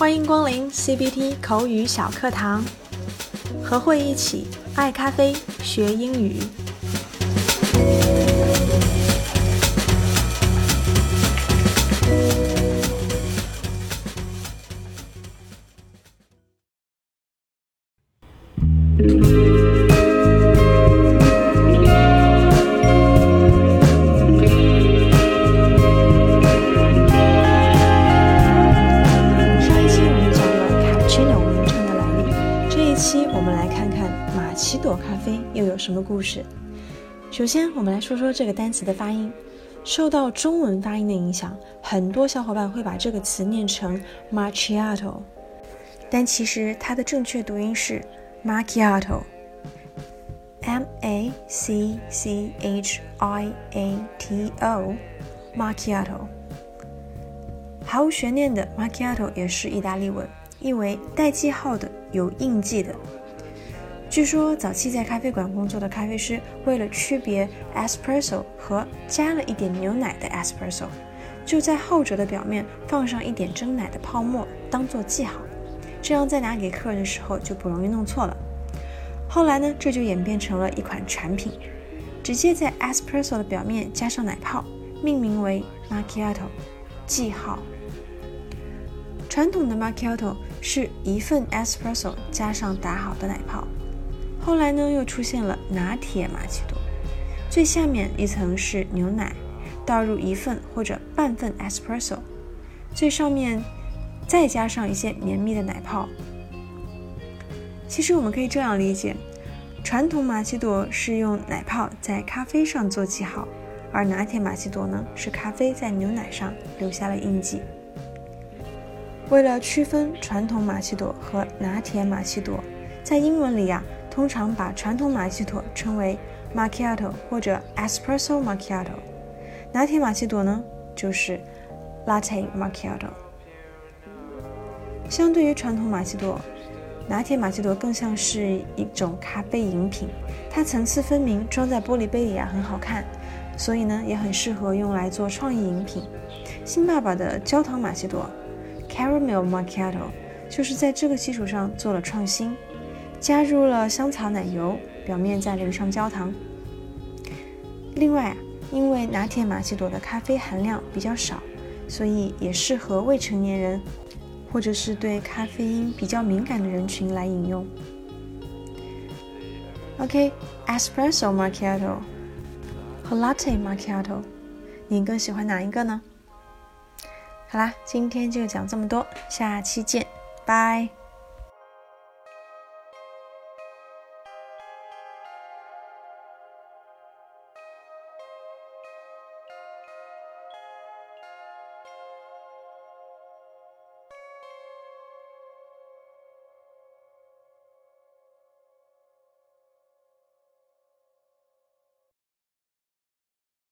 欢迎光临 CBT 口语小课堂，和慧一起爱咖啡学英语。期我们来看看玛奇朵咖啡又有什么故事。首先，我们来说说这个单词的发音。受到中文发音的影响，很多小伙伴会把这个词念成 macchiato，但其实它的正确读音是 macchiato，m a c c h i a t o，macchiato。毫无悬念的 macchiato 也是意大利文，意为带记号的、有印记的。据说早期在咖啡馆工作的咖啡师，为了区别 espresso 和加了一点牛奶的 espresso，就在后者的表面放上一点蒸奶的泡沫，当做记号，这样在拿给客人的时候就不容易弄错了。后来呢，这就演变成了一款产品，直接在 espresso 的表面加上奶泡，命名为 macchiato，记号。传统的 macchiato 是一份 espresso 加上打好的奶泡。后来呢，又出现了拿铁玛奇朵，最下面一层是牛奶，倒入一份或者半份 espresso，最上面再加上一些绵密的奶泡。其实我们可以这样理解：传统玛奇朵是用奶泡在咖啡上做记号，而拿铁玛奇朵呢，是咖啡在牛奶上留下了印记。为了区分传统玛奇朵和拿铁玛奇朵，在英文里呀。通常把传统玛奇朵称为 macchiato 或者 espresso macchiato，拿铁玛奇朵呢就是 latte macchiato。相对于传统玛奇朵，拿铁玛奇朵更像是一种咖啡饮品，它层次分明，装在玻璃杯里啊很好看，所以呢也很适合用来做创意饮品。新爸爸的焦糖玛奇朵 caramel macchiato 就是在这个基础上做了创新。加入了香草奶油，表面再淋上焦糖。另外啊，因为拿铁玛奇朵的咖啡含量比较少，所以也适合未成年人或者是对咖啡因比较敏感的人群来饮用。OK，espresso macchiato 和 latte macchiato，你更喜欢哪一个呢？好啦，今天就讲这么多，下期见，拜。